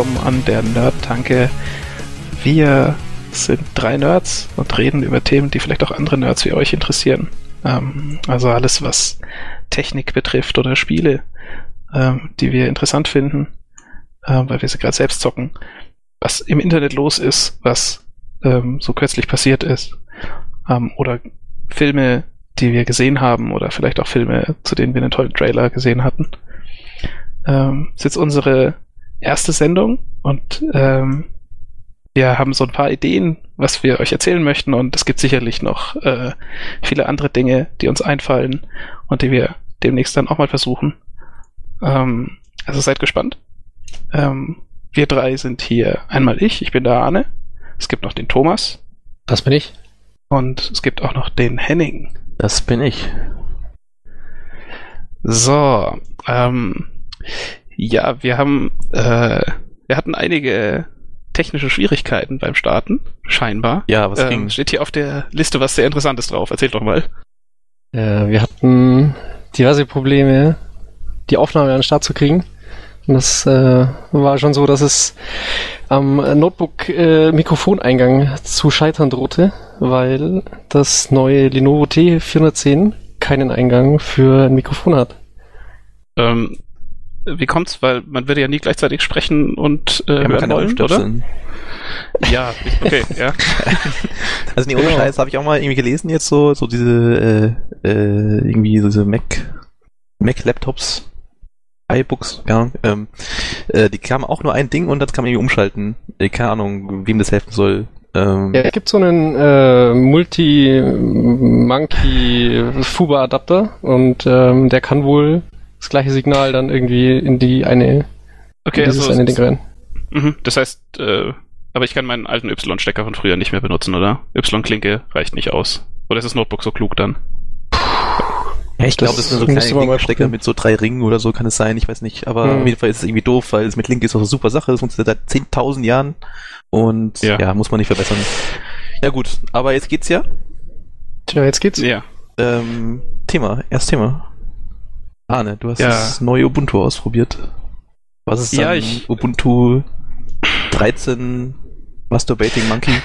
willkommen an der Nerd-Tanke. Wir sind drei Nerds und reden über Themen, die vielleicht auch andere Nerds wie euch interessieren. Ähm, also alles, was Technik betrifft oder Spiele, ähm, die wir interessant finden, äh, weil wir sie gerade selbst zocken. Was im Internet los ist, was ähm, so kürzlich passiert ist. Ähm, oder Filme, die wir gesehen haben oder vielleicht auch Filme, zu denen wir einen tollen Trailer gesehen hatten. Ähm, ist jetzt unsere erste Sendung und ähm, wir haben so ein paar Ideen, was wir euch erzählen möchten und es gibt sicherlich noch äh, viele andere Dinge, die uns einfallen und die wir demnächst dann auch mal versuchen. Ähm, also seid gespannt. Ähm, wir drei sind hier einmal ich, ich bin der Arne. Es gibt noch den Thomas. Das bin ich. Und es gibt auch noch den Henning. Das bin ich. So, ähm, ja, wir haben, äh, wir hatten einige technische Schwierigkeiten beim Starten, scheinbar. Ja, was ähm, ging? Steht hier auf der Liste was sehr Interessantes drauf. Erzähl doch mal. Äh, wir hatten diverse Probleme, die Aufnahme an den Start zu kriegen. Und das äh, war schon so, dass es am Notebook-Mikrofoneingang zu scheitern drohte, weil das neue Lenovo T410 keinen Eingang für ein Mikrofon hat. Ähm, wie kommt's? Weil man würde ja nie gleichzeitig sprechen und äh, Ja, hören kann ja wollen, oder? Ja, okay, ja. Also nee, ohne Genau. Scheiß habe ich auch mal irgendwie gelesen jetzt so, so diese, äh, äh, irgendwie so diese Mac, Mac-Laptops, iBooks, keine Ahnung, ähm, äh, die kamen auch nur ein Ding und das kann man irgendwie umschalten. Äh, keine Ahnung, wem das helfen soll. Ähm, Ja, es gibt so einen äh, Multi-Monkey-Fuba-Adapter und ähm, der kann wohl das gleiche Signal dann irgendwie in die eine, Okay, in dieses also, eine Ding rein. mhm, das heißt, äh, aber ich kann meinen alten Y-Stecker von früher nicht mehr benutzen, oder? Y-Klinke reicht nicht aus. Oder ist das Notebook so klug dann? ja, ich glaube, das sind so müsste kleine man mal Stecker mit so drei Ringen oder so kann es sein, ich weiß nicht. Aber Hm. auf jeden Fall ist es irgendwie doof, weil es mit Link ist auch eine super Sache, das funktioniert seit 10.000 Jahren und Ja. ja. muss man nicht verbessern. Ja gut, aber jetzt geht's ja. Tja, jetzt geht's. Ja. Ähm, Thema, erst Thema. Arne, du hast Ja. das neue Ubuntu ausprobiert. Was ist Ja, dann ich- Ubuntu 13 Masturbating Monkey?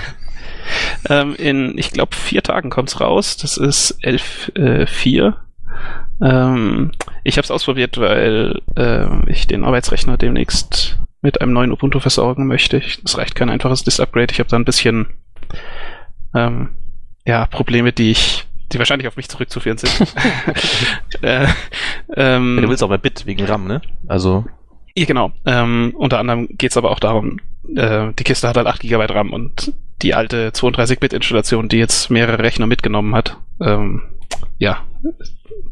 Ähm, in, ich glaube, vier Tagen kommt's raus. Das ist 11.4. Ähm, ich habe es ausprobiert, weil äh, ich den Arbeitsrechner demnächst mit einem neuen Ubuntu versorgen möchte. Es reicht kein einfaches Disk-Upgrade. Ich habe da ein bisschen ähm, ja, Probleme, die ich, die wahrscheinlich auf mich zurückzuführen sind. äh, ähm, Ja, du willst auch mal Bit wegen RAM, ne? Also, ja, genau. Ähm, unter anderem geht's aber auch darum, äh, die Kiste hat halt 8 GB RAM und die alte 32-Bit-Installation, die jetzt mehrere Rechner mitgenommen hat, ähm, ja,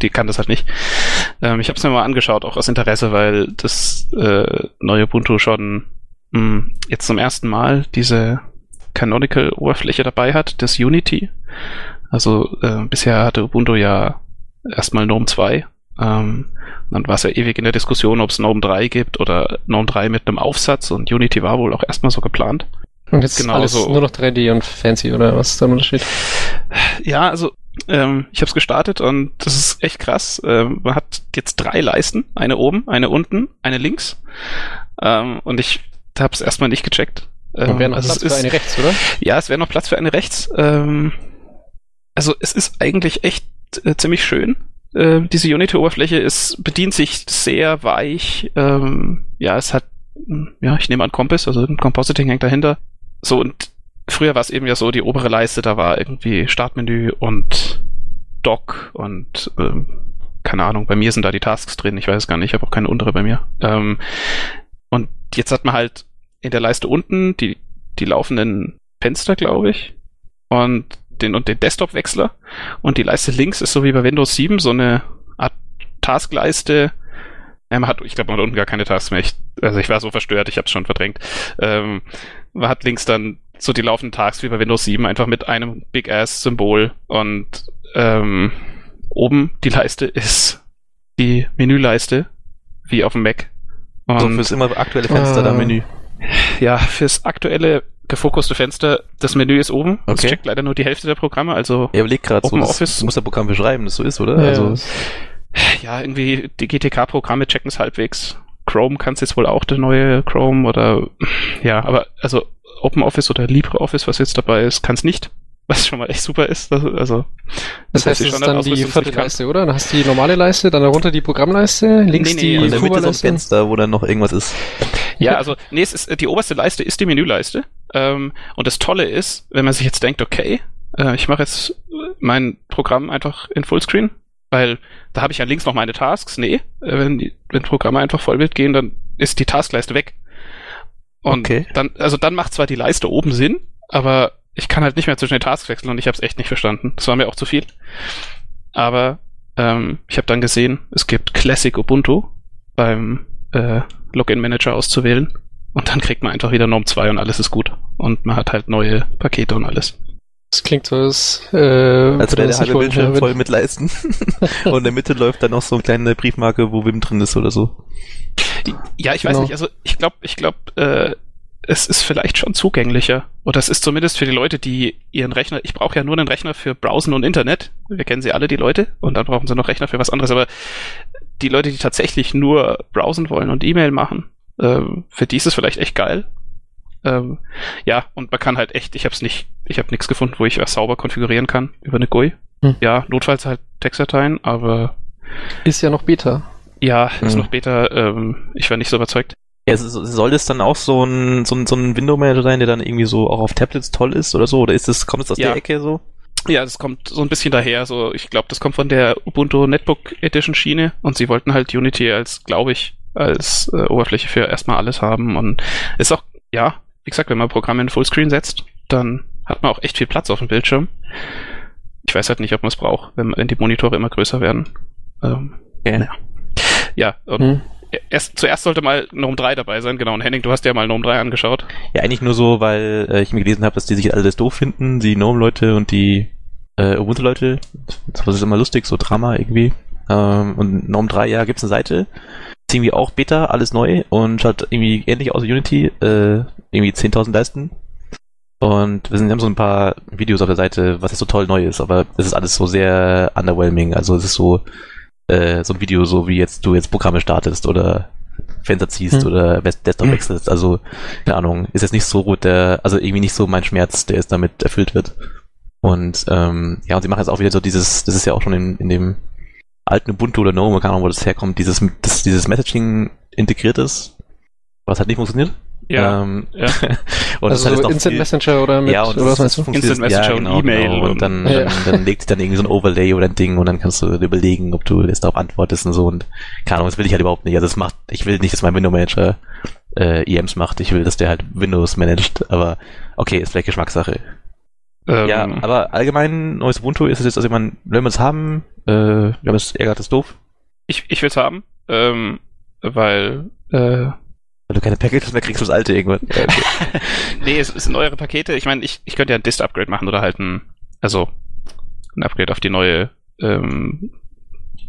die kann das halt nicht. Ähm, ich habe es mir mal angeschaut, auch aus Interesse, weil das äh, neue Ubuntu schon mh, jetzt zum ersten Mal diese Canonical-Oberfläche dabei hat, das Unity. Also äh, bisher hatte Ubuntu ja erstmal GNOME 2. Ähm, dann war es ja ewig in der Diskussion, ob es GNOME 3 gibt oder GNOME 3 mit einem Aufsatz und Unity war wohl auch erstmal so geplant. Und jetzt Genau alles so. nur noch 3D und fancy oder was ist da der Unterschied? Ja, also ähm, ich habe es gestartet und das ist echt krass. Ähm, man hat jetzt drei Leisten, eine oben, eine unten, eine links. Ähm, und ich habe es erstmal nicht gecheckt. Ähm, wäre noch also Platz es für ist- eine rechts, oder? Ja, es wäre noch Platz für eine rechts. Ähm, also es ist eigentlich echt äh, ziemlich schön. Äh, diese Unity-Oberfläche ist bedient sich sehr weich. Ähm, ja, es hat, ja, ich nehme an Compass, also ein Compositing hängt dahinter. So und früher war es eben ja so, die obere Leiste, da war irgendwie Startmenü und Dock und ähm, keine Ahnung, bei mir sind da die Tasks drin, ich weiß gar nicht, ich habe auch keine untere bei mir. Ähm, und jetzt hat man halt in der Leiste unten die, die laufenden Fenster, glaube ich, und den, und den Desktop-Wechsler. Und die Leiste links ist so wie bei Windows 7 so eine Art Taskleiste. Man hat, ich glaube, man hat unten gar keine Tasks mehr. Ich, also ich war so verstört, ich habe es schon verdrängt. Ähm, man hat links dann so die laufenden Tasks wie bei Windows 7, einfach mit einem Big-Ass-Symbol. Und ähm, oben die Leiste ist die Menüleiste, wie auf dem Mac. Und so fürs immer aktuelle Fenster da Ah. Menü. ja, fürs aktuelle gefokuste Fenster, das Menü ist oben. Das Okay. checkt leider nur die Hälfte der Programme, also Er überlegt gerade so, Open das, Office. du musst das Programm beschreiben, das so ist, oder? Ja, also, das- ja, irgendwie die GTK-Programme checken es halbwegs. Chrome kann es jetzt wohl auch, der neue Chrome oder ja, aber also OpenOffice oder LibreOffice, was jetzt dabei ist, kann es nicht. Was schon mal echt super ist. Also, also das, heißt, das ist dann die vierte Leiste, oder? Dann hast du die normale Leiste, dann darunter die Programmleiste, links nee, nee, die Kuba-Leiste. So Fenster, wo dann noch irgendwas ist. Ja, also nee, es ist, die oberste Leiste ist die Menüleiste. Ähm, und das Tolle ist, wenn man sich jetzt denkt, okay, äh, ich mache jetzt mein Programm einfach in Fullscreen, weil da habe ich ja links noch meine Tasks. Nee, äh, wenn, die, wenn Programme einfach Vollbild gehen, dann ist die Taskleiste weg. Und okay. dann, also dann macht zwar die Leiste oben Sinn, aber ich kann halt nicht mehr zwischen den Tasks wechseln und ich habe es echt nicht verstanden. Das war mir auch zu viel. Aber ähm, ich habe dann gesehen, es gibt Classic Ubuntu beim äh, Login Manager auszuwählen und dann kriegt man einfach wieder Norm 2 und alles ist gut. Und man hat halt neue Pakete und alles. Das klingt so, als, äh, als wäre der halbe Bildschirm voll mit Leisten. und in der Mitte läuft dann noch so eine kleine Briefmarke, wo Wim drin ist oder so. Ja, ich weiß genau. nicht. Also ich glaube, ich glaube, äh, es ist vielleicht schon zugänglicher. Oder es ist zumindest für die Leute, die ihren Rechner, ich brauche ja nur einen Rechner für Browsen und Internet. Wir kennen sie alle, die Leute. Und dann brauchen sie noch Rechner für was anderes. Aber die Leute, die tatsächlich nur browsen wollen und E-Mail machen, ähm, für die ist es vielleicht echt geil. Ähm, ja, und man kann halt echt, ich habe es nicht, ich habe nichts gefunden, wo ich was sauber konfigurieren kann über eine GUI. Hm. Ja, notfalls halt Textdateien, aber ist ja noch Beta. Ja, ist hm. noch Beta. Ähm, ich war nicht so überzeugt. Ja, soll das dann auch so ein, so ein, so ein Window-Manager sein, der dann irgendwie so auch auf Tablets toll ist oder so? Oder ist das, kommt das aus ja. der Ecke so? Ja, das kommt so ein bisschen daher. So, ich glaube, das kommt von der Ubuntu Netbook Edition Schiene und sie wollten halt Unity als, glaube ich, als äh, Oberfläche für erstmal alles haben und ist auch, ja, wie gesagt, wenn man Programme in Fullscreen setzt, dann hat man auch echt viel Platz auf dem Bildschirm. Ich weiß halt nicht, ob man es braucht, wenn, wenn die Monitore immer größer werden. Ähm, okay. ja. ja, und hm erst, zuerst sollte mal Gnome 3 dabei sein, genau. Und Henning, du hast ja mal Gnome 3 angeschaut. Ja, eigentlich nur so, weil äh, ich mir gelesen habe, dass die sich alles doof finden, die Gnome-Leute und die äh, Ubuntu-Leute. Das ist immer lustig, so Drama irgendwie. Ähm, und Gnome 3, ja, gibt's eine Seite. Ist irgendwie auch Beta, alles neu und schaut irgendwie ähnlich aus wie Unity, äh, irgendwie 10.000 Leisten. Und wir, sind, wir haben so ein paar Videos auf der Seite, was jetzt so toll neu ist, aber es ist alles so sehr underwhelming. Also es ist so, äh, so ein Video, so wie jetzt du jetzt Programme startest oder Fenster ziehst hm. oder Desktop hm. wechselst. Also, keine Ahnung, ist jetzt nicht so gut, der, also irgendwie nicht so mein Schmerz, der jetzt damit erfüllt wird. Und ähm, ja, und sie machen jetzt auch wieder so dieses, das ist ja auch schon in, in dem alten Ubuntu oder No, keine Ahnung, wo das herkommt, dieses, das, dieses Messaging integriert ist, was halt nicht funktioniert. Ja. Ähm, ja. und also das so Instant Messenger oder mit, ja, und oder was meinst du? Instant Messenger ja, genau, und E-Mail. Genau. Und, und dann, ja. dann, dann legt sich dann irgendwie so ein Overlay oder ein Ding und dann kannst du überlegen, ob du jetzt darauf antwortest und so und keine Ahnung, das will ich halt überhaupt nicht. Also das macht, ich will nicht, dass mein Window Manager äh, EMs macht, ich will, dass der halt Windows managt, aber okay, ist vielleicht Geschmackssache. Ähm, ja, aber allgemein neues Ubuntu ist es jetzt, also ich meine, wenn wir es haben, äh, wir haben es ärgert es doof. Ich, ich will es haben, ähm, weil äh, weil du keine Packages mehr kriegst, das alte irgendwann. Ja, okay. nee, es, es sind neuere Pakete. Ich meine, ich, ich könnte ja ein Dist-Upgrade machen oder halt ein, also ein Upgrade auf die neue ähm,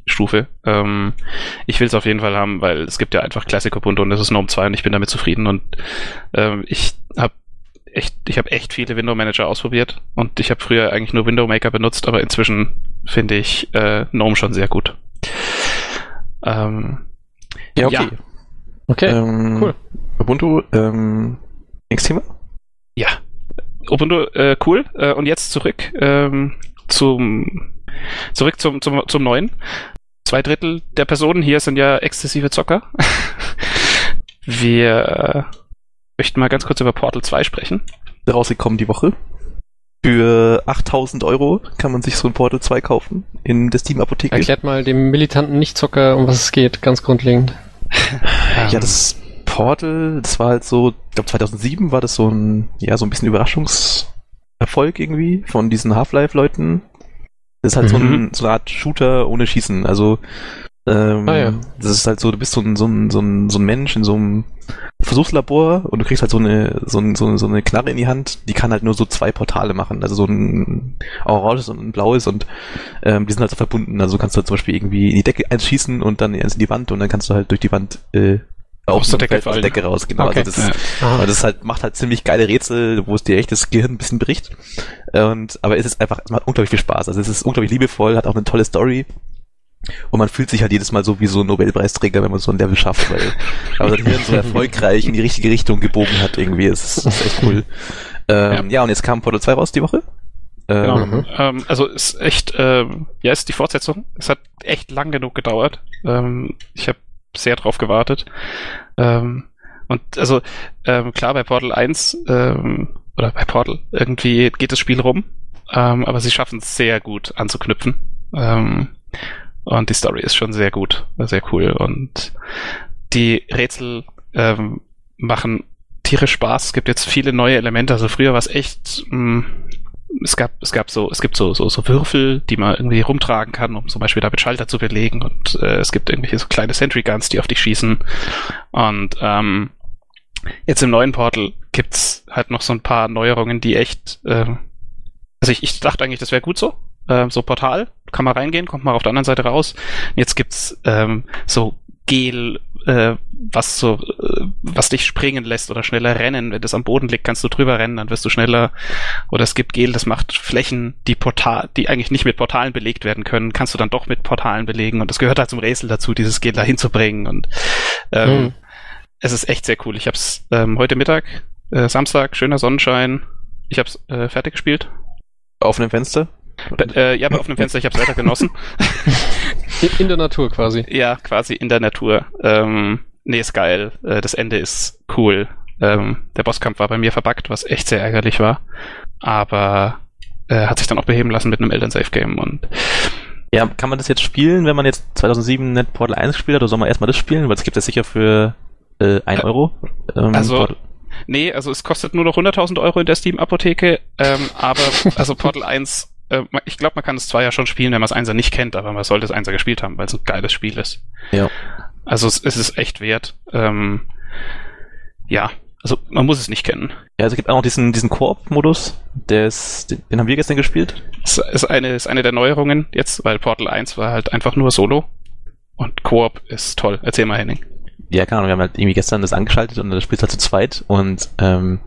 Stufe. Ähm, ich will es auf jeden Fall haben, weil es gibt ja einfach Classic Ubuntu und das ist Gnome 2 und ich bin damit zufrieden und ähm, ich habe echt, ich habe echt viele Window Manager ausprobiert und ich habe früher eigentlich nur Window Maker benutzt, aber inzwischen finde ich äh, Gnome schon sehr gut. Ähm, ja, okay. Ja. Okay, ähm, cool. Ubuntu, ähm, nächstes Thema? Ja. Ubuntu, äh, cool. Äh, und jetzt zurück ähm, zum zurück zum, zum, zum neuen. Zwei Drittel der Personen hier sind ja exzessive Zocker. Wir äh, möchten mal ganz kurz über Portal 2 sprechen. Rausgekommen die Woche. Für 8000 Euro kann man sich so ein Portal 2 kaufen in der Steam-Apotheke. Erklärt mal dem militanten Nichtzocker, um was es geht, ganz grundlegend. Ja, das Portal, das war halt so, ich glaube 2007 war das so ein, ja, so ein bisschen Überraschungserfolg irgendwie von diesen Half-Life-Leuten. Das ist halt mhm. so, ein, so eine Art Shooter ohne Schießen. Also ähm, ah, ja. Das ist halt so, du bist so ein, so ein, so ein, so ein Mensch in so einem Versuchslabor und du kriegst halt so eine, so, ein, so, eine, so eine Knarre in die Hand, die kann halt nur so zwei Portale machen. Also so ein oranges und ein blaues und ähm, die sind halt so verbunden. Also kannst du halt zum Beispiel irgendwie in die Decke eins schießen und dann eins in die Wand und dann kannst du halt durch die Wand äh, aus der Decke, aus der Decke raus, genau. Okay. Also das, ja. das halt, macht halt ziemlich geile Rätsel, wo es dir echt das Gehirn ein bisschen bricht. Und, aber es ist einfach, es macht unglaublich viel Spaß. Also es ist unglaublich liebevoll, hat auch eine tolle Story. Und man fühlt sich halt jedes Mal so wie so ein Nobelpreisträger, wenn man so ein Level schafft, weil aber sein Hirn so erfolgreich in die richtige Richtung gebogen hat irgendwie. Es ist, ist echt cool. Ähm, ja. ja. und jetzt kam Portal 2 raus die Woche. Genau. Ähm, ähm, also ist echt, ähm, ja, ist die Fortsetzung. Es hat echt lang genug gedauert. Ähm, ich habe sehr drauf gewartet. Ähm, und also ähm, klar, bei Portal 1 ähm, oder bei Portal irgendwie geht das Spiel rum, ähm, aber sie schaffen es sehr gut anzuknüpfen. Ähm, und die Story ist schon sehr gut, sehr cool. Und die Rätsel ähm, machen tierisch Spaß. Es gibt jetzt viele neue Elemente. Also früher war es echt, mh, mm, es gab, es gab so, es gibt so, so, so Würfel, die man irgendwie rumtragen kann, um zum Beispiel damit Schalter zu belegen. Und äh, es gibt irgendwelche so kleine Sentry Guns, die auf dich schießen. Und ähm, jetzt im neuen Portal gibt's halt noch so ein paar Neuerungen, die echt, äh, also ich, ich dachte eigentlich, das wäre gut so. Äh, so Portal, kann man reingehen, kommt man auf der anderen Seite raus. Jetzt gibt's ähm, so Gel, äh, was so, äh, was dich springen lässt oder schneller rennen. Wenn das am Boden liegt, kannst du drüber rennen, dann wirst du schneller. Oder es gibt Gel, das macht Flächen, die Portal, die eigentlich nicht mit Portalen belegt werden können, kannst du dann doch mit Portalen belegen. Und das gehört halt zum Rätsel dazu, dieses Gel da hinzubringen. Und ähm, mhm. es ist echt sehr cool. Ich habe es ähm, heute Mittag, äh, Samstag, schöner Sonnenschein. Ich habe es äh, fertig gespielt. Auf einem Fenster? Äh, ja, bei offenem Fenster, ich habe es weiter genossen. In der Natur quasi. Ja, quasi in der Natur. Ähm, nee, ist geil. Äh, das Ende ist cool. Ähm, der Bosskampf war bei mir verbuggt, was echt sehr ärgerlich war. Aber äh, hat sich dann auch beheben lassen mit einem Eltern-Safe-Game und ja, kann man das jetzt spielen, wenn man jetzt 2007 Net Portal 1 gespielt hat, oder soll man erstmal das spielen? Weil es gibt ja sicher für äh, 1 Euro. Ähm, also, Portal. nee, also es kostet nur noch 100.000 Euro in der Steam-Apotheke, ähm, aber also Portal 1 äh, ich glaube, man kann es zwar ja schon spielen, wenn man es Einser nicht kennt, aber man sollte es Einser gespielt haben, weil es ein geiles Spiel ist. Ja. Also es, es ist echt wert. Ähm, ja, also man muss es nicht kennen. Ja, also es gibt auch noch diesen, diesen Koop-Modus, der ist, den, den haben wir gestern gespielt. Das ist eine, ist eine der Neuerungen jetzt, weil Portal 1 war halt einfach nur Solo. Und Koop ist toll. Erzähl mal, Henning. Ja, keine Ahnung, wir haben halt irgendwie gestern das angeschaltet und das spielt halt zu zweit und ähm,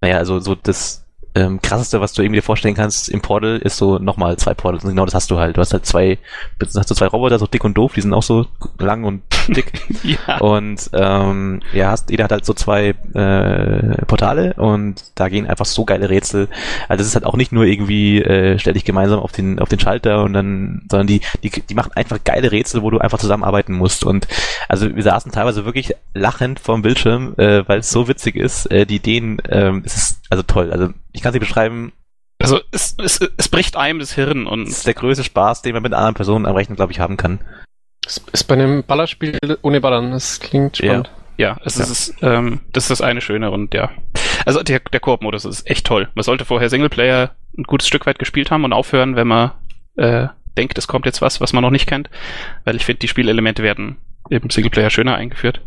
naja, also so das ähm, krasseste, was du irgendwie dir vorstellen kannst im Portal, ist so nochmal zwei Portals. Und genau das hast du halt. Du hast halt zwei, hast du zwei Roboter, so dick und doof, die sind auch so lang und dick. ja. Und ähm, ja, hast, jeder hat halt so zwei äh, Portale und da gehen einfach so geile Rätsel. Also das ist halt auch nicht nur irgendwie, äh, stell dich gemeinsam auf den, auf den Schalter und dann, sondern die, die, die machen einfach geile Rätsel, wo du einfach zusammenarbeiten musst. Und also wir saßen teilweise wirklich lachend vorm Bildschirm, äh, weil es so witzig ist. Äh, die Ideen, äh, es ist also toll. Also ich kann sie beschreiben. Also es, es, es bricht einem das Hirn und. Es ist der größte Spaß, den man mit anderen Personen am Rechnen, glaube ich, haben kann. Es ist bei einem Ballerspiel ohne Ballern. Das klingt spannend. Ja, ja, es ja. Ist, ähm, das ist das eine Schöne und ja. Also der, der Koop-Modus ist echt toll. Man sollte vorher Singleplayer ein gutes Stück weit gespielt haben und aufhören, wenn man äh, denkt, es kommt jetzt was, was man noch nicht kennt. Weil ich finde, die Spielelemente werden im Singleplayer schöner eingeführt.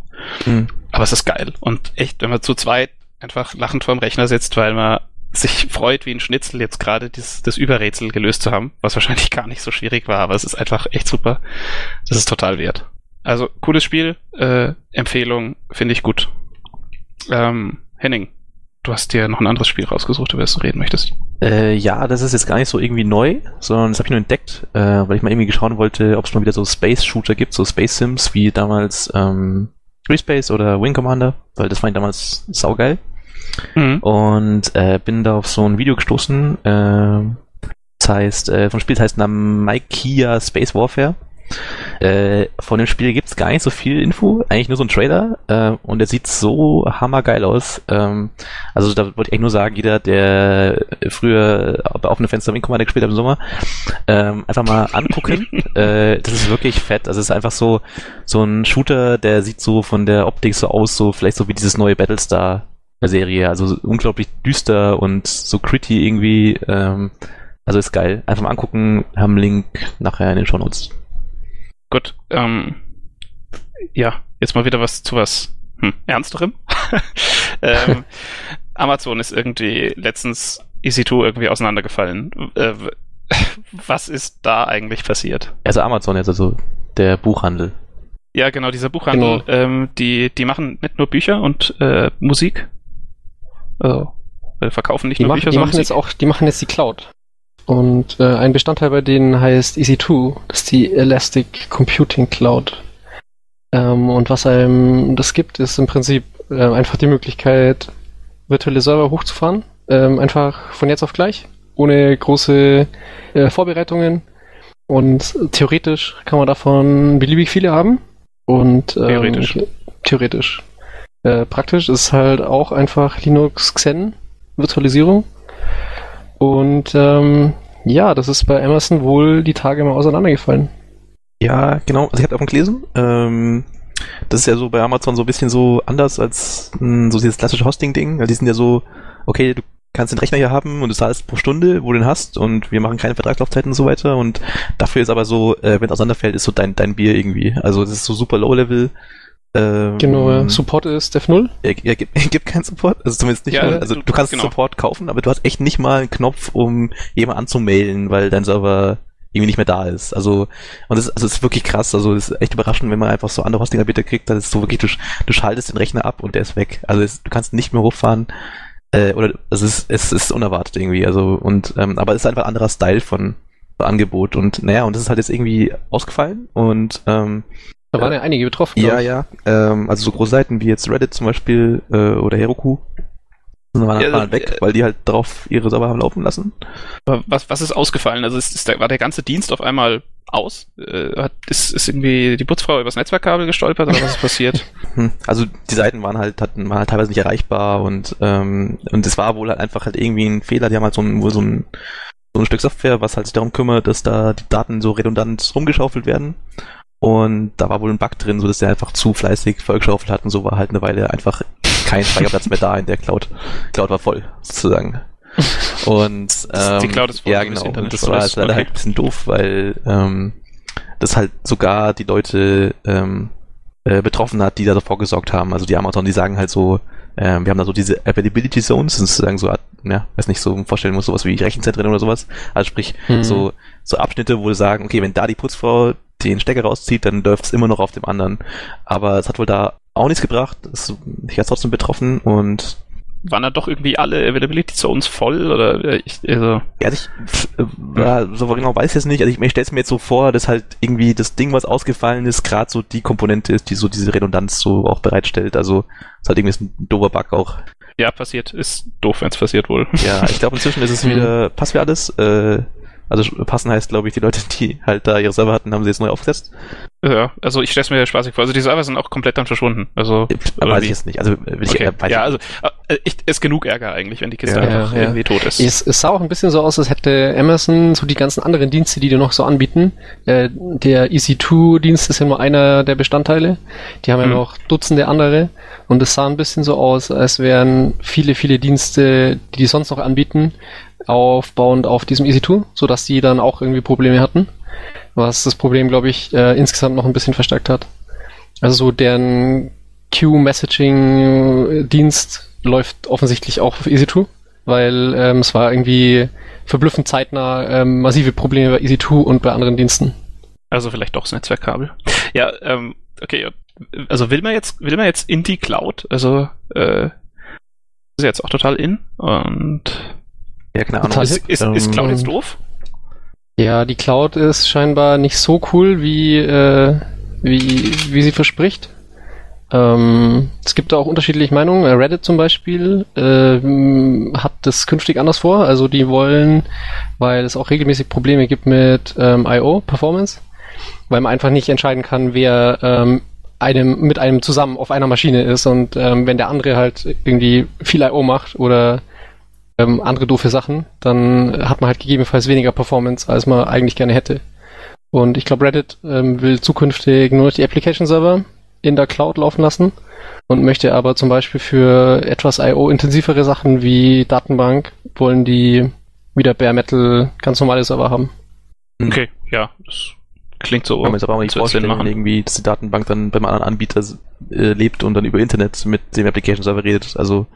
Mhm. Aber es ist geil. Und echt, wenn man zu zweit einfach lachend vorm Rechner sitzt, weil man sich freut wie ein Schnitzel jetzt gerade das, das Überrätsel gelöst zu haben, was wahrscheinlich gar nicht so schwierig war, aber es ist einfach echt super. Das ist total wert. Also cooles Spiel, äh, Empfehlung, finde ich gut. Ähm, Henning, du hast dir noch ein anderes Spiel rausgesucht, über das du reden möchtest. Äh, ja, das ist jetzt gar nicht so irgendwie neu, sondern das habe ich nur entdeckt, äh, weil ich mal irgendwie schauen wollte, ob es mal wieder so Space-Shooter gibt, so Space Sims wie damals ähm, Free Space oder Wing Commander, weil das fand ich damals saugeil. Mhm. Und äh, bin da auf so ein Video gestoßen. Äh, das heißt, äh, vom Spiel heißt Namikia Space Warfare. Äh, von dem Spiel gibt's gar nicht so viel Info, eigentlich nur so ein Trailer äh, und der sieht so hammergeil aus. Ähm, also da wollte ich eigentlich nur sagen, jeder, der früher auf offene Fenster Wing Commander gespielt hat im Sommer, ähm, einfach mal angucken. äh, das ist wirklich fett. Also es ist einfach so so ein Shooter, der sieht so von der Optik so aus, so vielleicht so wie dieses neue Battlestar Serie. Also unglaublich düster und so gritty irgendwie. Ähm, also ist geil. Einfach mal angucken, haben einen Link nachher in den Show Notes. Gut, ähm, ja, jetzt mal wieder was zu was hm, Ernsterem. ähm, Amazon ist irgendwie letztens EC2 irgendwie auseinandergefallen. Äh, was ist da eigentlich passiert? Also Amazon jetzt, also der Buchhandel. Ja, genau, dieser Buchhandel, genau. Ähm, die, die machen nicht nur Bücher und äh, Musik, also, verkaufen nicht die nur machen, Bücher, die machen jetzt auch, die machen jetzt die Cloud. Und äh, ein Bestandteil bei denen heißt EC2, das ist die Elastic Computing Cloud. Ähm, und was einem das gibt, ist im Prinzip äh, einfach die Möglichkeit, virtuelle Server hochzufahren. Ähm, einfach von jetzt auf gleich, ohne große äh, Vorbereitungen. Und theoretisch kann man davon beliebig viele haben. Und ähm, Theoretisch. theoretisch. Äh, praktisch ist halt auch einfach Linux Xen Virtualisierung. Und ähm, ja, das ist bei Amazon wohl die Tage mal auseinandergefallen. Ja, genau. Also ich habe davon gelesen. Ähm, das ist ja so bei Amazon so ein bisschen so anders als mh, so dieses klassische Hosting-Ding. Also die sind ja so, okay, du kannst den Rechner hier haben und du zahlst pro Stunde, wo du den hast und wir machen keine Vertragslaufzeiten und so weiter und dafür ist aber so, äh, wenn es auseinanderfällt, ist so dein, dein Bier irgendwie. Also das ist so super low-level. Ähm, Genau, ja. Support ist Dev 0. Er, er, gibt, er gibt keinen Support, also zumindest nicht Ja, mal. Also du- du kannst genau. Support kaufen, aber du hast echt nicht mal einen Knopf, um jemanden anzumailen, weil dein Server irgendwie nicht mehr da ist. Also und das, also das ist wirklich krass. Also das ist echt überraschend, wenn man einfach so andere Hosting-Anbieter kriegt, dann ist es so wirklich, du, du schaltest den Rechner ab und der ist weg. Also es, du kannst nicht mehr hochfahren. Äh, oder also es, ist- es ist unerwartet irgendwie. Also und ähm, aber es ist einfach ein anderer Style von Angebot und naja und das ist halt jetzt irgendwie ausgefallen und ähm, Da waren ja einige betroffen. ja, ich. ja. Ähm, also so große Seiten wie jetzt Reddit zum Beispiel äh, oder Heroku waren, Ja, waren halt äh, weg, weil die halt drauf ihre Server haben laufen lassen. Aber was, was ist ausgefallen? Also ist, ist war der ganze Dienst auf einmal aus? Äh, hat, ist, ist irgendwie die Putzfrau übers Netzwerkkabel gestolpert oder was ist passiert? Hm. Also die Seiten waren halt, hatten, waren halt teilweise nicht erreichbar und ähm, und es war wohl halt einfach halt irgendwie ein Fehler. Die haben halt so ein, wohl so ein so ein Stück Software, was halt sich darum kümmert, dass da die Daten so redundant rumgeschaufelt werden. Und da war wohl ein Bug drin, so dass der einfach zu fleißig vollgeschaufelt hat und so war halt eine Weile einfach kein Speicherplatz mehr da in der Cloud. Die Cloud war voll, sozusagen. Und ähm, Die Cloud ist voll, ja genau. Internet Und das war leider Okay. halt ein bisschen doof, weil ähm, das halt sogar die Leute ähm, äh, betroffen hat, die da davor gesorgt haben. Also die Amazon, die sagen halt so, ähm, wir haben da so diese Availability Zones, sozusagen so, ja, weiß nicht, so vorstellen muss, sowas wie Rechenzentren oder sowas. Also sprich, Mhm. so, so Abschnitte, wo sie sagen, okay, wenn da die Putzfrau den Stecker rauszieht, dann läuft es immer noch auf dem anderen. Aber es hat wohl da auch nichts gebracht. Es, ich war trotzdem betroffen und Waren da doch irgendwie alle Availability Zones voll oder äh, ich, also Ja, also ich, äh, ja, so genau weiß ich jetzt nicht. Also ich, ich stelle es mir jetzt so vor, dass halt irgendwie das Ding, was ausgefallen ist, gerade so die Komponente ist, die so diese Redundanz so auch bereitstellt. Also ist halt irgendwie ein doofer Bug auch. ja passiert ist doof, wenn es passiert wohl. Ja, ich glaube inzwischen ist es wieder, passt wieder alles. Äh, also passen heißt, glaube ich, die Leute, die halt da ihre Server hatten, haben sie jetzt neu aufgesetzt. Ja, also ich stelle es mir spaßig vor. Also die Server sind auch komplett dann verschwunden. Also Pff, Oder weiß ich jetzt nicht. Also will ich, okay. äh, weiß ja, also äh, ich, ist genug Ärger eigentlich, wenn die Kiste Ja, einfach ja. irgendwie tot ist. Es, es sah auch ein bisschen so aus, als hätte Amazon so die ganzen anderen Dienste, die die noch so anbieten. Äh, der EC2-Dienst ist ja nur einer der Bestandteile. Die haben ja Mhm. noch Dutzende andere. Und es sah ein bisschen so aus, als wären viele, viele Dienste, die die sonst noch anbieten, aufbauend auf diesem EC2, sodass die dann auch irgendwie Probleme hatten. Was das Problem, glaube ich, äh, insgesamt noch ein bisschen verstärkt hat. Also so deren Queue-Messaging-Dienst läuft offensichtlich auch auf EC2 weil ähm, es war irgendwie verblüffend zeitnah ähm, massive Probleme bei EC2 und bei anderen Diensten. Also vielleicht doch das Netzwerkkabel. Ja, ähm, okay. Also will man jetzt, will man jetzt in die Cloud? Also äh, ist jetzt auch total in und Ja, keine Ahnung. Ist, ist, ist Ähm, Cloud jetzt doof? Ja, die Cloud ist scheinbar nicht so cool, wie, äh, wie, wie sie verspricht. Ähm, es gibt da auch unterschiedliche Meinungen. Äh, Reddit zum Beispiel ähm, hat das künftig anders vor. Also die wollen, weil es auch regelmäßig Probleme gibt mit ähm, I.O.-Performance, weil man einfach nicht entscheiden kann, wer ähm, einem mit einem zusammen auf einer Maschine ist und ähm, wenn der andere halt irgendwie viel I.O. macht oder ähm, andere doofe Sachen, dann hat man halt gegebenenfalls weniger Performance, als man eigentlich gerne hätte. Und ich glaube, Reddit ähm, will zukünftig nur noch die Application-Server in der Cloud laufen lassen und möchte aber zum Beispiel für etwas IO-intensivere Sachen wie Datenbank wollen die wieder Bare Metal ganz normale Server haben. Okay, ja, das klingt so. Kann man jetzt aber auch nicht vorstellen, machen. irgendwie, dass die Datenbank dann beim anderen Anbieter äh, lebt und dann über Internet mit dem Application Server redet. Also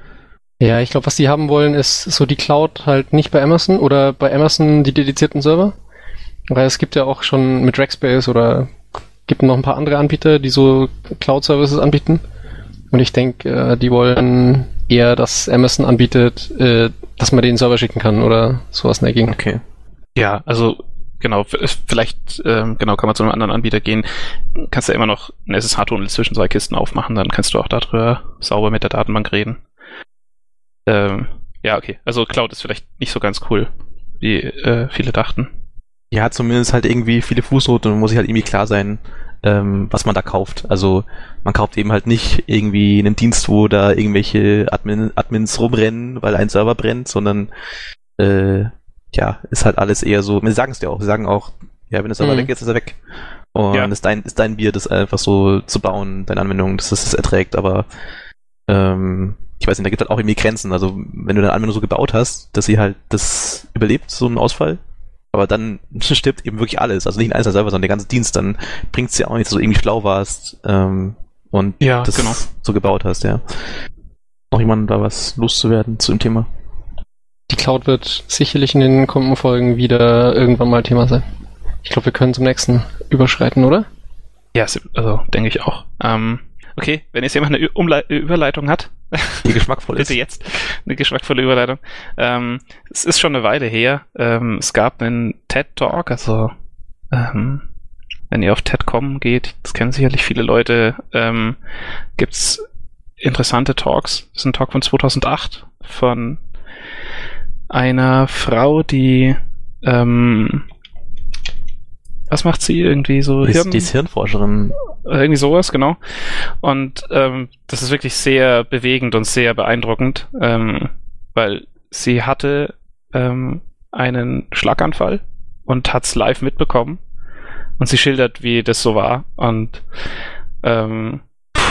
Ja, ich glaube, was die haben wollen, ist so die Cloud halt nicht bei Amazon oder bei Amazon die dedizierten Server. Weil es gibt ja auch schon mit Rackspace oder gibt noch ein paar andere Anbieter, die so Cloud-Services anbieten. Und ich denke, äh, die wollen eher, dass Amazon anbietet, äh, dass man den Server schicken kann oder sowas in der Gegend. Okay. Ja, also genau, vielleicht ähm, genau kann man zu einem anderen Anbieter gehen. Kannst du ja immer noch einen SSH-Tunnel zwischen zwei Kisten aufmachen, dann kannst du auch darüber sauber mit der Datenbank reden. Ähm, ja, okay. Also Cloud ist vielleicht nicht so ganz cool, wie äh, viele dachten. Ja, zumindest halt irgendwie viele Fußnoten und muss sich halt irgendwie klar sein, ähm, was man da kauft. Also man kauft eben halt nicht irgendwie einen Dienst, wo da irgendwelche Admin, Admins rumrennen, weil ein Server brennt, sondern äh, ja, ist halt alles eher so, wir sagen es dir auch, wir sagen auch, ja, wenn der Server Mhm. weg ist, ist er weg. Und Ja. ist dein, ist dein Bier, das einfach so zu bauen, deine Anwendung, dass es das erträgt, aber ähm, ich weiß nicht, da gibt halt auch irgendwie Grenzen. Also wenn du deine Anwendung so gebaut hast, dass sie halt das überlebt, so einen Ausfall, aber dann stirbt eben wirklich alles. Also nicht ein einzelner Server, sondern der ganze Dienst, dann bringt's ja auch nichts, dass du irgendwie schlau warst ähm, und Ja, das genau. so gebaut hast, ja. Noch jemand da was loszuwerden zu dem Thema? Die Cloud wird sicherlich in den kommenden Folgen wieder irgendwann mal Thema sein. Ich glaube, wir können zum nächsten überschreiten, oder? Ja, es- also denke ich auch. Ähm, okay, wenn jetzt jemand eine Überleitung hat, Die geschmackvoll ist. bitte jetzt eine geschmackvolle Überleitung. Ähm, es ist schon eine Weile her. Ähm, es gab einen TED Talk, also ähm, wenn ihr auf TED.com geht, das kennen sicherlich viele Leute, ähm, gibt's interessante Talks. Das ist ein Talk von 2008 von einer Frau, die ähm, was macht sie? Irgendwie so Die ist, Hirn- die ist Hirnforscherin. Irgendwie sowas, genau. Und ähm, das ist wirklich sehr bewegend und sehr beeindruckend, ähm, weil sie hatte ähm, einen Schlaganfall und hat's live mitbekommen. Und sie schildert, wie das so war. Und ähm,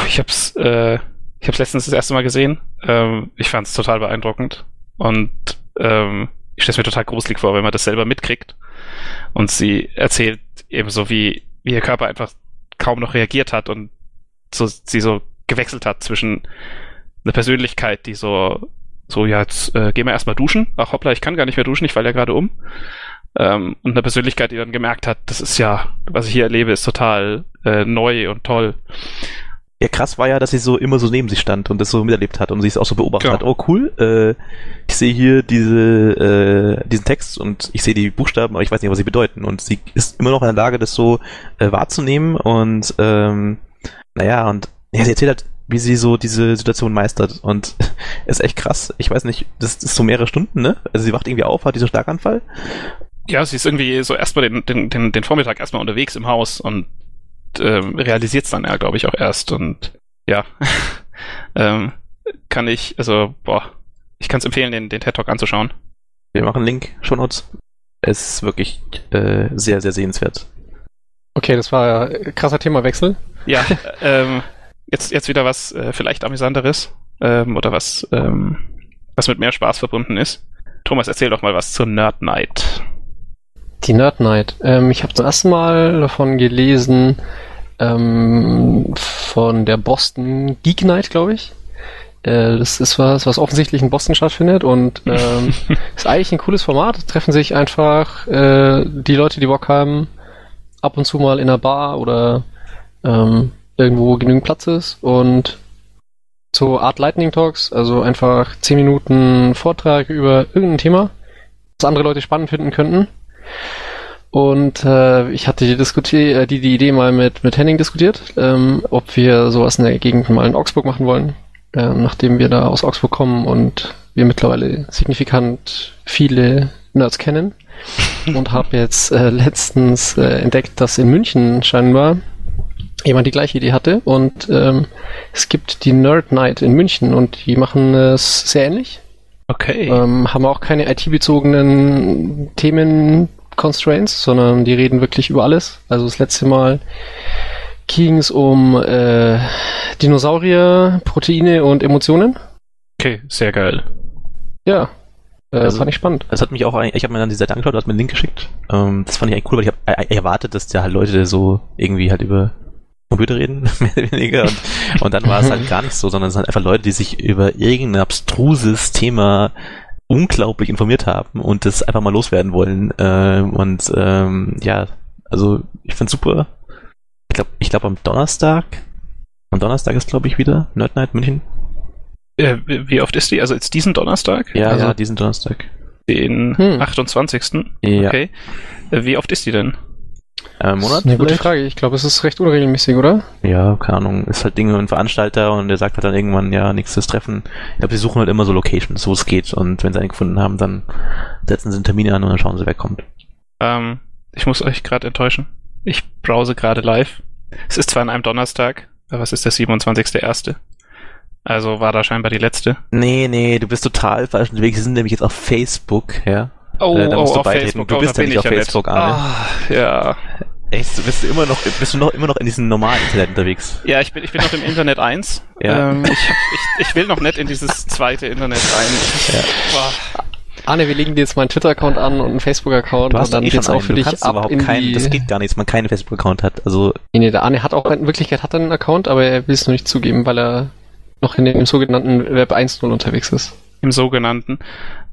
ich hab's, äh, ich hab's letztens das erste Mal gesehen. Ähm, ich fand's total beeindruckend. Und ähm, ich stelle mir total gruselig vor, wenn man das selber mitkriegt. Und sie erzählt eben so, wie, wie ihr Körper einfach kaum noch reagiert hat und so, sie so gewechselt hat zwischen einer Persönlichkeit, die so, so, ja, jetzt äh, gehen wir erstmal duschen. Ach hoppla, ich kann gar nicht mehr duschen, ich falle ja gerade um. Ähm, und eine Persönlichkeit, die dann gemerkt hat, das ist ja, was ich hier erlebe, ist total äh, neu und toll. Ja, krass war ja, dass sie so immer so neben sich stand und das so miterlebt hat und sie es auch so beobachtet Genau. hat. Oh, cool, äh, ich sehe hier diese, äh, diesen Text und ich sehe die Buchstaben, aber ich weiß nicht, was sie bedeuten. Und sie ist immer noch in der Lage, das so äh, wahrzunehmen und ähm, naja, und ja, sie erzählt halt, wie sie so diese Situation meistert und ist echt krass. Ich weiß nicht, das, das ist so mehrere Stunden, ne? Also sie wacht irgendwie auf, hat diesen Schlaganfall. Ja, sie ist irgendwie so erstmal den, den, den, den Vormittag erstmal unterwegs im Haus und ähm, realisiert es dann ja, glaube ich, auch erst. Und ja, ähm, kann ich, also, boah, ich kann es empfehlen, den, den TED Talk anzuschauen. Wir machen einen Link, Shownotes. Es ist wirklich äh, sehr, sehr sehenswert. Okay, das war äh, krasser Themawechsel. Ja, ähm, jetzt, jetzt wieder was äh, vielleicht amüsanteres ähm, oder was, ähm, was mit mehr Spaß verbunden ist. Thomas, erzähl doch mal was zur Nerd Night. Die Nerd Night. Ähm, ich habe zum ersten Mal davon gelesen, ähm, von der Boston Geek Night, glaube ich. Äh, das ist was, was offensichtlich in Boston stattfindet und ähm, ist eigentlich ein cooles Format. Treffen sich einfach äh, die Leute, die Bock haben, ab und zu mal in einer Bar oder ähm, irgendwo wo genügend Platz ist und so Art Lightning Talks, also einfach 10 Minuten Vortrag über irgendein Thema, was andere Leute spannend finden könnten. Und äh, ich hatte die, Diskuti äh, die, die Idee mal mit, mit Henning diskutiert, ähm, ob wir sowas in der Gegend mal in Augsburg machen wollen, ähm, nachdem wir da aus Augsburg kommen und wir mittlerweile signifikant viele Nerds kennen. und habe jetzt äh, letztens äh, entdeckt, dass in München scheinbar jemand die gleiche Idee hatte und ähm, es gibt die Nerd Night in München und die machen es sehr ähnlich. Okay. Ähm, haben auch keine IT-bezogenen Themen-Constraints, sondern die reden wirklich über alles. Also das letzte Mal ging es um äh, Dinosaurier, Proteine und Emotionen. Okay, sehr geil. Ja, äh, Also- fand ich spannend. Das hat mich auch, ich habe mir dann die Seite angeschaut, du hast mir einen Link geschickt. Ähm, das fand ich eigentlich cool, weil ich habe erwartet, dass da halt Leute so irgendwie halt über Computer reden, mehr oder weniger. Und, und dann war es halt gar nicht so, sondern es sind einfach Leute, die sich über irgendein abstruses Thema unglaublich informiert haben und das einfach mal loswerden wollen. Ähm, und ähm, ja, also ich find's super. Ich glaube, ich glaube am Donnerstag, am Donnerstag ist glaube ich wieder Nerd Night München. Äh, wie wie oft ist die? Also jetzt diesen Donnerstag? Ja, also, ja, diesen Donnerstag. Den Hm. 28. Ja. Okay. Äh, Wie oft ist die denn? Äh, Monat Das ist eine gute vielleicht? Frage. Ich glaube, es ist recht unregelmäßig, oder? Ja, keine Ahnung. Ist halt Dinge ein Veranstalter und der sagt halt dann irgendwann, ja, nächstes Treffen. Ich glaube, sie suchen halt immer so Locations, wo es geht. Und wenn sie einen gefunden haben, dann setzen sie einen Termin an und dann schauen sie, wer kommt. Ähm, ich muss euch gerade enttäuschen. Ich browse gerade live. Es ist zwar an einem Donnerstag, aber es ist der 27.01. Also war da scheinbar die letzte. Nee, nee, du bist total falsch unterwegs. Sie sind nämlich jetzt auf Facebook, ja. Oh, Äh, da musst du auf beitreten. Facebook. Du Oh, bist ja bin nicht ich auf nicht. Facebook, Arne. Ah, ja. Echt? Bist du immer noch, bist du noch, immer noch in diesem normalen Internet unterwegs? Ja, ich bin, ich bin noch im Internet 1. Ja. Ähm, ich, ich, ich will noch nicht in dieses zweite Internet rein. Ja. Boah. Arne, wir legen dir jetzt mal einen Twitter-Account an und einen Facebook-Account Du hast und dann eh geht's schon auch einen. für du dich ab überhaupt in keinen, die... das geht gar nicht, wenn man keinen Facebook-Account hat. Also, Nee, nee, der Arne hat auch, in Wirklichkeit hat er einen Account, aber er will es nur nicht zugeben, weil er noch in dem sogenannten Web 1.0 unterwegs ist. Im sogenannten.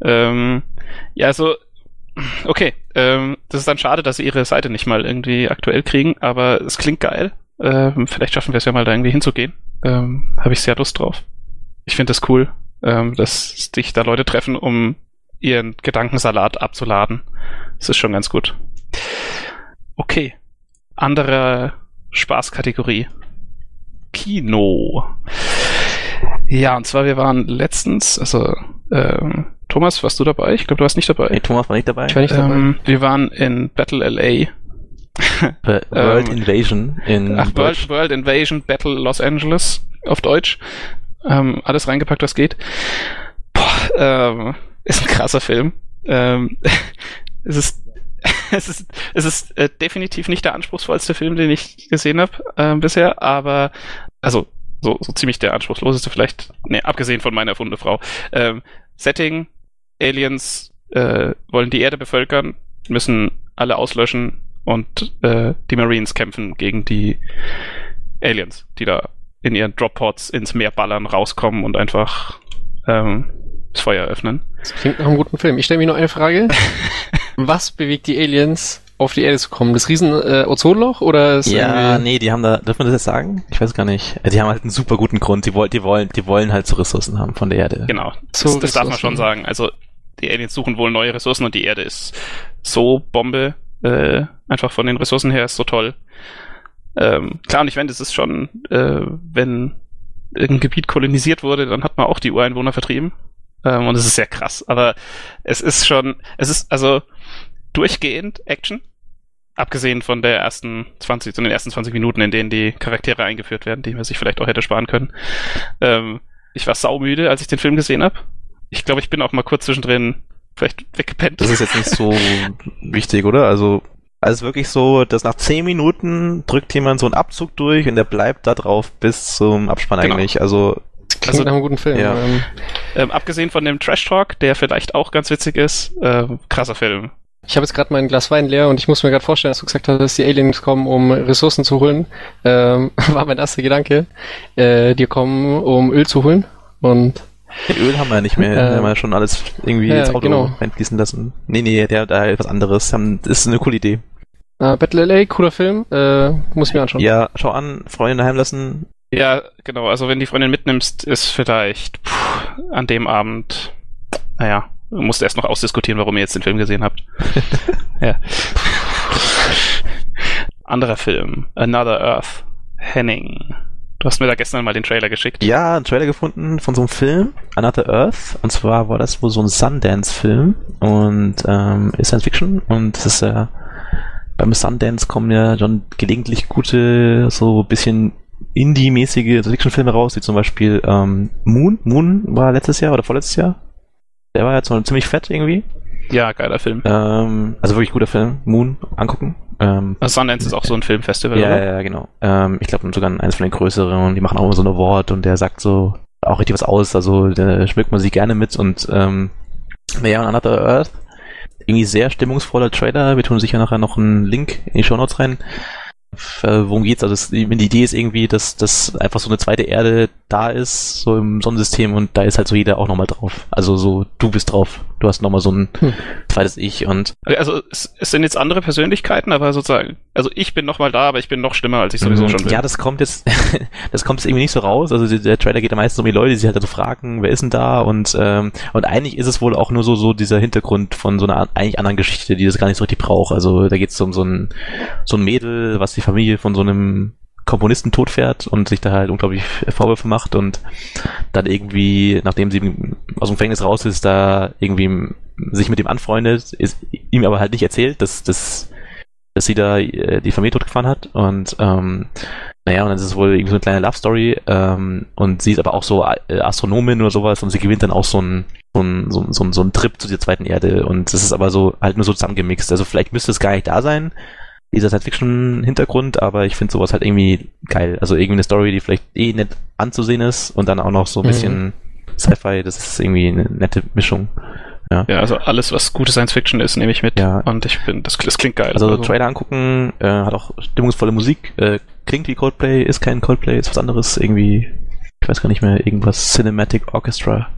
Ähm, ja, also, okay. Ähm, das ist dann schade, dass sie ihre Seite nicht mal irgendwie aktuell kriegen, aber es klingt geil. Ähm, vielleicht schaffen wir es ja mal da irgendwie hinzugehen. Ähm, Habe ich sehr Lust drauf. Ich finde das cool, ähm, dass sich da Leute treffen, um ihren Gedankensalat abzuladen. Das ist schon ganz gut. Okay. Andere Spaßkategorie. Kino. Ja, und zwar wir waren letztens, also ähm, Thomas, warst du dabei? Ich glaube, du warst nicht dabei. nee, Thomas war nicht dabei. Ich war nicht dabei. Ähm, wir waren in Battle LA. World ähm, Invasion in Ach. World, World Invasion Battle Los Angeles auf Deutsch. Ähm, alles reingepackt, was geht. Boah, ähm, ist ein krasser Film. Ähm, es ist es ist, es ist äh, definitiv nicht der anspruchsvollste Film, den ich gesehen habe äh, bisher, aber also so, so ziemlich der anspruchsloseste vielleicht, nee, abgesehen von meiner erfundene Frau. Ähm, Setting, Aliens äh, wollen die Erde bevölkern, müssen alle auslöschen und äh, die Marines kämpfen gegen die Aliens, die da in ihren Droppods ins Meer ballern, rauskommen und einfach ähm, das Feuer öffnen. Das klingt nach einem guten Film. Ich stelle mir nur eine Frage. Was bewegt die Aliens, auf die Erde zu kommen? Das riesen äh, Ozonloch oder ist Ja, irgendwie... nee, die haben da, dürfen wir das jetzt sagen? Ich weiß gar nicht. Äh, Die haben halt einen super guten Grund. Die wollen, die wollen, die wollen halt so Ressourcen haben von der Erde. Genau, So das, das darf man schon sagen. Also die Aliens suchen wohl neue Ressourcen und die Erde ist so Bombe, äh, einfach von den Ressourcen her ist so toll. Ähm, klar, und ich meine, das ist schon, äh, wenn irgendein Gebiet kolonisiert wurde, dann hat man auch die Ureinwohner vertrieben. Ähm, und es ist sehr krass. Aber es ist schon, es ist also durchgehend Action. Abgesehen von der ersten 20, von den ersten 20 Minuten, in denen die Charaktere eingeführt werden, die man sich vielleicht auch hätte sparen können. Ähm, ich war saumüde, als ich den Film gesehen habe. Ich glaube, ich bin auch mal kurz zwischendrin vielleicht weggepennt. Das ist jetzt nicht so wichtig, oder? Also, also wirklich so, dass nach 10 Minuten drückt jemand so einen Abzug durch und der bleibt da drauf bis zum Abspann Genau. eigentlich. Also, Das klingt Also- nach einem guten Film. Ja. Ähm, ähm, abgesehen von dem Trash Talk, der vielleicht auch ganz witzig ist, ähm, krasser Film. ich habe jetzt gerade mein Glas Wein leer und ich muss mir gerade vorstellen, dass du gesagt hast, dass die Aliens kommen, um Ressourcen zu holen. Ähm, war mein erster Gedanke. Äh, die kommen, um Öl zu holen. Und Öl haben wir ja nicht mehr. Äh, wir haben ja schon alles irgendwie ja, ins Auto genau. einfließen lassen. Nee, nee, der, da etwas anderes. Haben- Das ist eine coole Idee. äh, Battle LA, cooler Film. Äh, muss ich mir anschauen. Ja, schau an, Freunde daheim lassen. Ja, genau. Also wenn die Freundin mitnimmst, ist vielleicht puh, an dem Abend, naja, du musst erst noch ausdiskutieren, warum ihr jetzt den Film gesehen habt. ja. Anderer Film, Another Earth, Henning. Du hast mir da gestern mal den Trailer geschickt. Ja, einen Trailer gefunden von so einem Film, Another Earth. Und zwar war das wohl so ein Sundance-Film und ähm, ist Science Fiction und es ist ja beim Sundance kommen ja schon gelegentlich gute, so bisschen Indie-mäßige Science-Fiction-Filme raus, wie zum Beispiel ähm, Moon. Moon war letztes Jahr oder vorletztes Jahr. Der war jetzt so ziemlich fett irgendwie. Ja, geiler Film. Ähm, also wirklich guter Film. Moon, angucken. Ähm, Also Sundance ist auch so ein Filmfestival, ja, oder? ja, ja, genau. Ähm, ich glaube sogar eins von den größeren und die machen auch immer so ein Award und der sagt so auch richtig was aus, also da schmückt man sich gerne mit und ähm, ja, und Another Earth, irgendwie sehr stimmungsvoller Trailer, wir tun sicher nachher noch einen Link in die Show Notes rein. Äh, worum geht's? Also die Idee ist irgendwie, dass, dass einfach so eine zweite Erde da ist, so im Sonnensystem und da ist halt so jeder auch nochmal drauf. Also so, du bist drauf. Du hast nochmal so ein hm. zweites Ich und. Also es, es, sind jetzt andere Persönlichkeiten, aber sozusagen, also ich bin nochmal da, aber ich bin noch schlimmer, als ich sowieso mhm. schon bin. Ja, das kommt jetzt, das kommt jetzt irgendwie nicht so raus. Also der, der Trailer geht ja meistens um die Leute, die sich halt so fragen, wer ist denn da? Und, ähm, und eigentlich ist es wohl auch nur so, so dieser Hintergrund von so einer eigentlich anderen Geschichte, die das gar nicht so richtig braucht. Also da geht es um so ein, so ein Mädel, was die Familie von so einem Komponisten totfährt und sich da halt unglaublich Vorwürfe macht und dann irgendwie, nachdem sie aus dem Gefängnis raus ist, da irgendwie sich mit ihm anfreundet, ist ihm aber halt nicht erzählt, dass, dass, dass sie da äh, die Familie totgefahren hat und ähm, naja, und dann ist es wohl irgendwie so eine kleine Love Story ähm, und sie ist aber auch so äh, Astronomin oder sowas und sie gewinnt dann auch so ein so ein, so, so, so ein Trip zu der zweiten Erde und das ist aber so halt nur so zusammengemixt. Also vielleicht müsste es gar nicht da sein, dieser Science-Fiction-Hintergrund, aber ich finde sowas halt irgendwie geil. Also irgendwie eine Story, die vielleicht eh nett anzusehen ist und dann auch noch so ein mhm. bisschen Sci-Fi, das ist irgendwie eine nette Mischung. Ja. ja, also alles, was gute Science-Fiction ist, nehme ich mit. Ja. Und ich finde, das, das klingt geil. Also, also. Trailer angucken, äh, hat auch stimmungsvolle Musik, äh, klingt wie Coldplay, ist kein Coldplay, ist was anderes, irgendwie, ich weiß gar nicht mehr, irgendwas Cinematic Orchestra.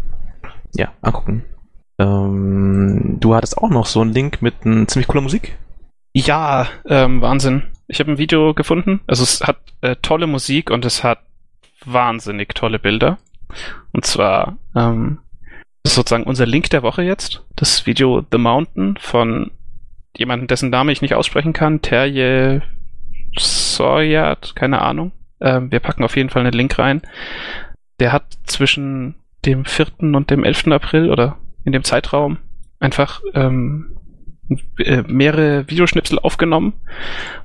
Ja, angucken. Ähm, du hattest auch noch so einen Link mit ein ziemlich cooler Musik. Ja, ähm, Wahnsinn. Ich habe ein Video gefunden. Also es hat äh, tolle Musik und es hat wahnsinnig tolle Bilder. Und zwar ähm, das ist sozusagen unser Link der Woche jetzt. Das Video The Mountain von jemandem, dessen Name ich nicht aussprechen kann. Terje Soyat, keine Ahnung. Ähm, wir packen auf jeden Fall einen Link rein. Der hat zwischen dem 4. und dem 11. April oder in dem Zeitraum einfach ähm, äh, mehrere Videoschnipsel aufgenommen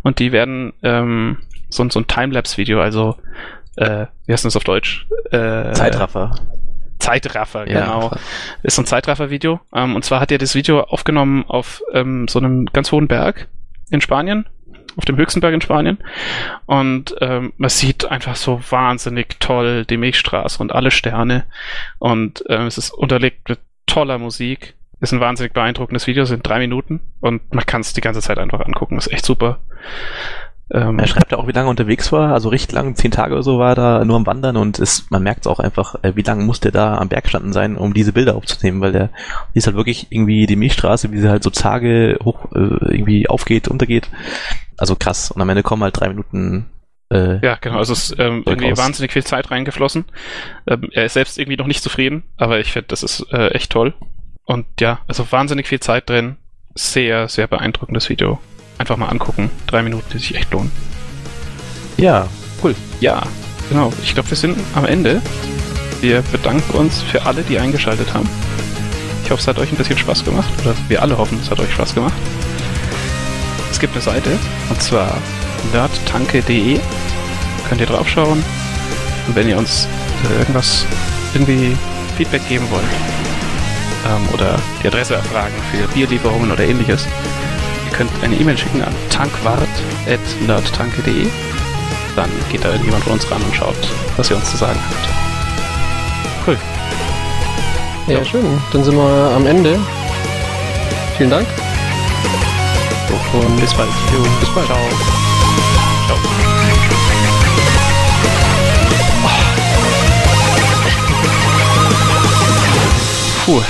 und die werden ähm, so, so ein Timelapse-Video, also äh, wie heißt das auf Deutsch? Äh, Zeitraffer. Zeitraffer, ja, genau. Ist so ein Zeitraffer-Video. Ähm, und zwar hat er das Video aufgenommen auf ähm, so einem ganz hohen Berg in Spanien, auf dem höchsten Berg in Spanien. Und ähm, man sieht einfach so wahnsinnig toll die Milchstraße und alle Sterne. Und ähm, es ist unterlegt mit toller Musik. Ist ein wahnsinnig beeindruckendes Video, sind drei Minuten und man kann es die ganze Zeit einfach angucken. Ist echt super. Ähm, er schreibt ja auch, wie lange er unterwegs war, also recht lang, zehn Tage oder so war er da nur am Wandern und ist, man merkt es auch einfach, äh, wie lange muss der da am Berg standen sein, um diese Bilder aufzunehmen, weil der ist halt wirklich irgendwie die Milchstraße, wie sie halt so Tage hoch äh, irgendwie aufgeht, untergeht. Also krass. Und am Ende kommen halt drei Minuten äh, ja, genau. Also es ist ähm, irgendwie aus. wahnsinnig viel Zeit reingeflossen. Ähm, er ist selbst irgendwie noch nicht zufrieden, aber ich finde, das ist äh, echt toll. Und ja, also wahnsinnig viel Zeit drin. Sehr, sehr beeindruckendes Video. Einfach mal angucken. Drei Minuten, die sich echt lohnen. Ja, cool. Ja, genau. Ich glaube, wir sind am Ende. Wir bedanken uns für alle, die eingeschaltet haben. Ich hoffe, es hat euch ein bisschen Spaß gemacht. Oder wir alle hoffen, es hat euch Spaß gemacht. Es gibt eine Seite, und zwar nerdtanke.de. Könnt ihr draufschauen. Und wenn ihr uns irgendwas, irgendwie Feedback geben wollt, ähm, oder die Adresse erfragen für Bierlieferungen oder ähnliches, ihr könnt eine E-Mail schicken an tankwart.nerdtanke.de. Dann geht da irgendjemand von uns ran und schaut, was ihr uns zu sagen habt. Cool. Ja, ja, schön. Dann sind wir am Ende. Vielen Dank. Und bis bald. Jo, bis bald. Ciao. Ciao. Puh.